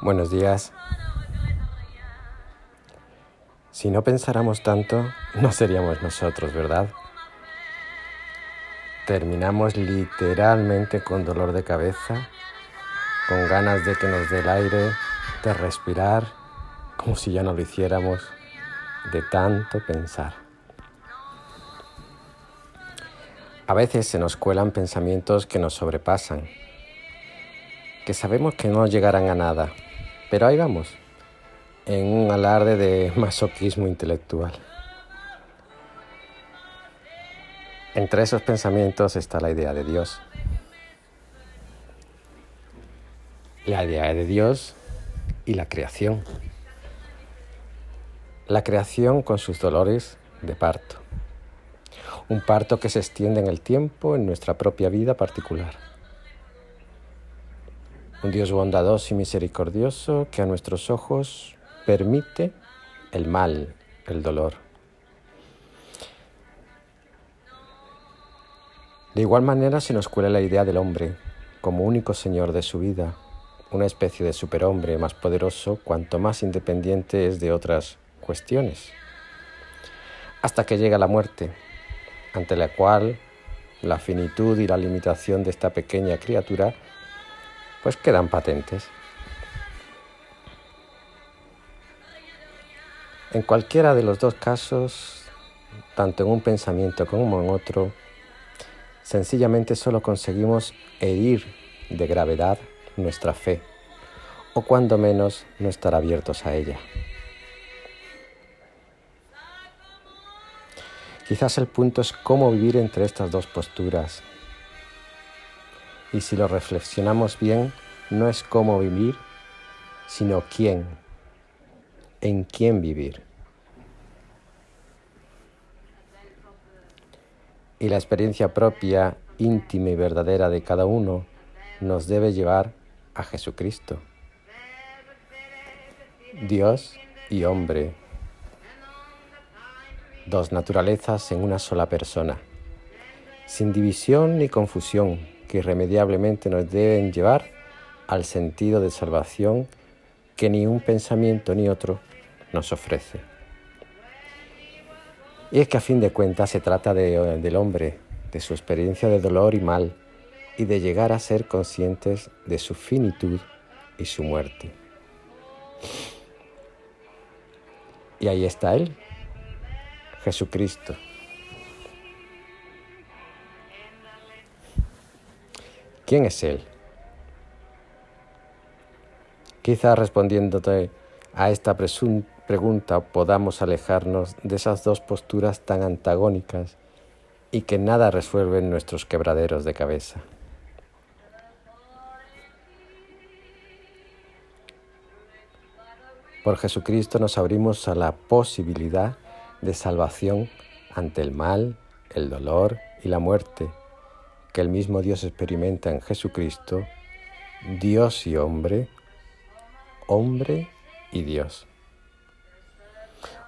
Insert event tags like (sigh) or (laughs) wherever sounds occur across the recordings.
Buenos días. Si no pensáramos tanto, no seríamos nosotros, ¿verdad? Terminamos literalmente con dolor de cabeza, con ganas de que nos dé el aire, de respirar, como si ya no lo hiciéramos, de tanto pensar. A veces se nos cuelan pensamientos que nos sobrepasan, sabemos que no llegarán a nada, pero ahí vamos, en un alarde de (laughs) masoquismo intelectual. Entre esos pensamientos está la idea de Dios. La idea de Dios y la creación. La creación con sus dolores de parto un parto que se extiende en el tiempo en nuestra propia vida particular. Un Dios bondadoso y misericordioso que a nuestros ojos permite el mal, el dolor. De igual manera se nos cuela la idea del hombre como único señor de su vida, una especie de superhombre más poderoso cuanto más independiente es de otras cuestiones, hasta que llega la muerte, ante la cual la finitud y la limitación de esta pequeña criatura pues quedan patentes. En cualquiera de los dos casos, tanto en un pensamiento como en otro, sencillamente solo conseguimos herir de gravedad nuestra fe, o cuando menos no estar abiertos a ella. Quizás el punto es cómo vivir entre estas dos posturas. Y si lo reflexionamos bien, no es cómo vivir, sino quién, en quién vivir. Y la experiencia propia, íntima y verdadera de cada uno nos debe llevar a Jesucristo. Dios y hombre dos naturalezas en una sola persona, sin división ni confusión que irremediablemente nos deben llevar al sentido de salvación que ni un pensamiento ni otro nos ofrece. Y es que a fin de cuentas se trata del hombre, de su experiencia de dolor y mal, y de llegar a ser conscientes de su finitud y su muerte. Y ahí está Él, Jesucristo. ¿Quién es Él? Quizá respondiéndote a esta pregunta podamos alejarnos de esas dos posturas tan antagónicas y que nada resuelven nuestros quebraderos de cabeza. Por Jesucristo nos abrimos a la posibilidad de salvación ante el mal, el dolor y la muerte que el mismo Dios experimenta en Jesucristo, Dios y hombre, hombre y Dios.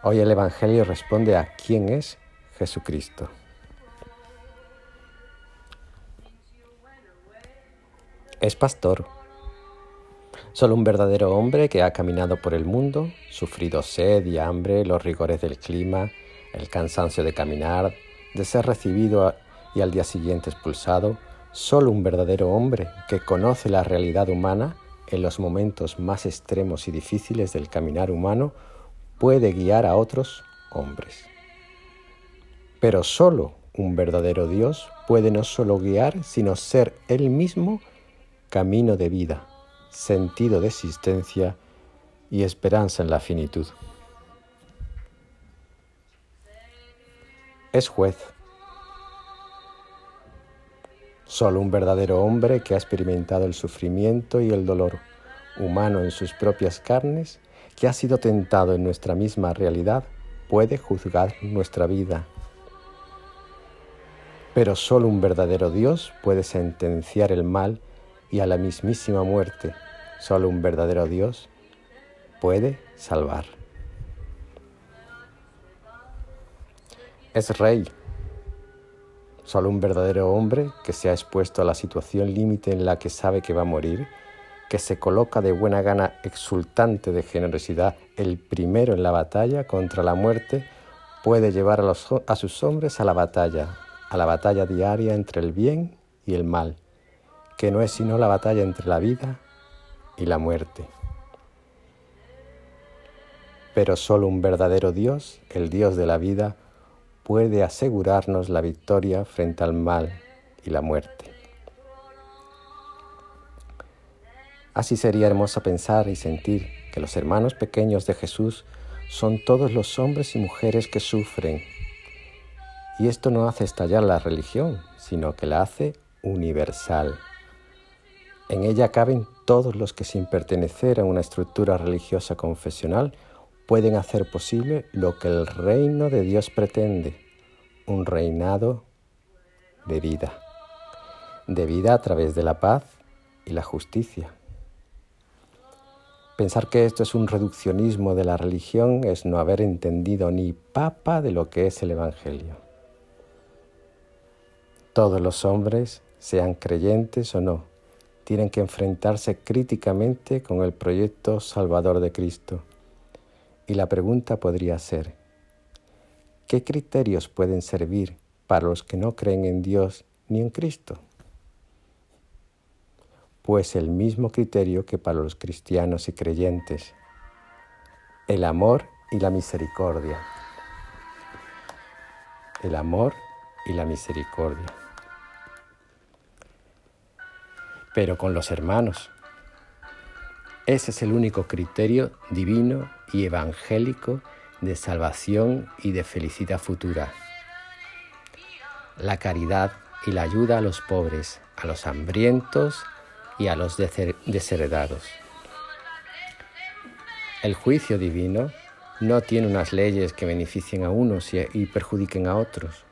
Hoy el Evangelio responde a quién es Jesucristo. Es pastor, solo un verdadero hombre que ha caminado por el mundo, sufrido sed y hambre, los rigores del clima, el cansancio de caminar, de ser recibido y al día siguiente expulsado, solo un verdadero hombre que conoce la realidad humana en los momentos más extremos y difíciles del caminar humano puede guiar a otros hombres. Pero solo un verdadero Dios puede no solo guiar, sino ser él mismo camino de vida sentido de existencia y esperanza en la finitud. Es juez. Solo un verdadero hombre que ha experimentado el sufrimiento y el dolor humano en sus propias carnes, que ha sido tentado en nuestra misma realidad, puede juzgar nuestra vida. Pero solo un verdadero Dios puede sentenciar el mal y a la mismísima muerte, solo un verdadero Dios puede salvar. Es rey, Solo un verdadero hombre que se ha expuesto a la situación límite en la que sabe que va a morir, que se coloca de buena gana exultante de generosidad el primero en la batalla contra la muerte, puede llevar a, a sus hombres a la batalla, a la batalla diaria entre el bien y el mal, que no es sino la batalla entre la vida y la muerte. Pero solo un verdadero Dios, el Dios de la vida, puede asegurarnos la victoria frente al mal y la muerte. Así sería hermoso pensar y sentir que los hermanos pequeños de Jesús son todos los hombres y mujeres que sufren. Y esto no hace estallar la religión, sino que la hace universal. En ella caben todos los que sin pertenecer a una estructura religiosa confesional pueden hacer posible lo que el reino de Dios pretende, un reinado de vida, de vida a través de la paz y la justicia. Pensar que esto es un reduccionismo de la religión es no haber entendido ni papa de lo que es el Evangelio. Todos los hombres, sean creyentes o no, tienen que enfrentarse críticamente con el proyecto salvador de Cristo y la pregunta podría ser, ¿qué criterios pueden servir para los que no creen en Dios ni en Cristo? Pues el mismo criterio que para los cristianos y creyentes, el amor y la misericordia. El amor y la misericordia. Pero con los hermanos. Ese es el único criterio divino y evangélico de salvación y de felicidad futura. La caridad y la ayuda a los pobres, a los hambrientos y a los desheredados. El juicio divino no tiene unas leyes que beneficien a unos y perjudiquen a otros.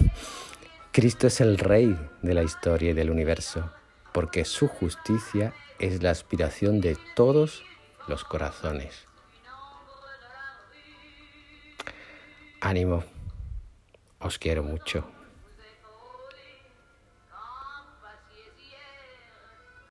(laughs) Cristo es el Rey de la historia y del universo, porque su justicia es la aspiración de todos los corazones. Ánimo, os quiero mucho.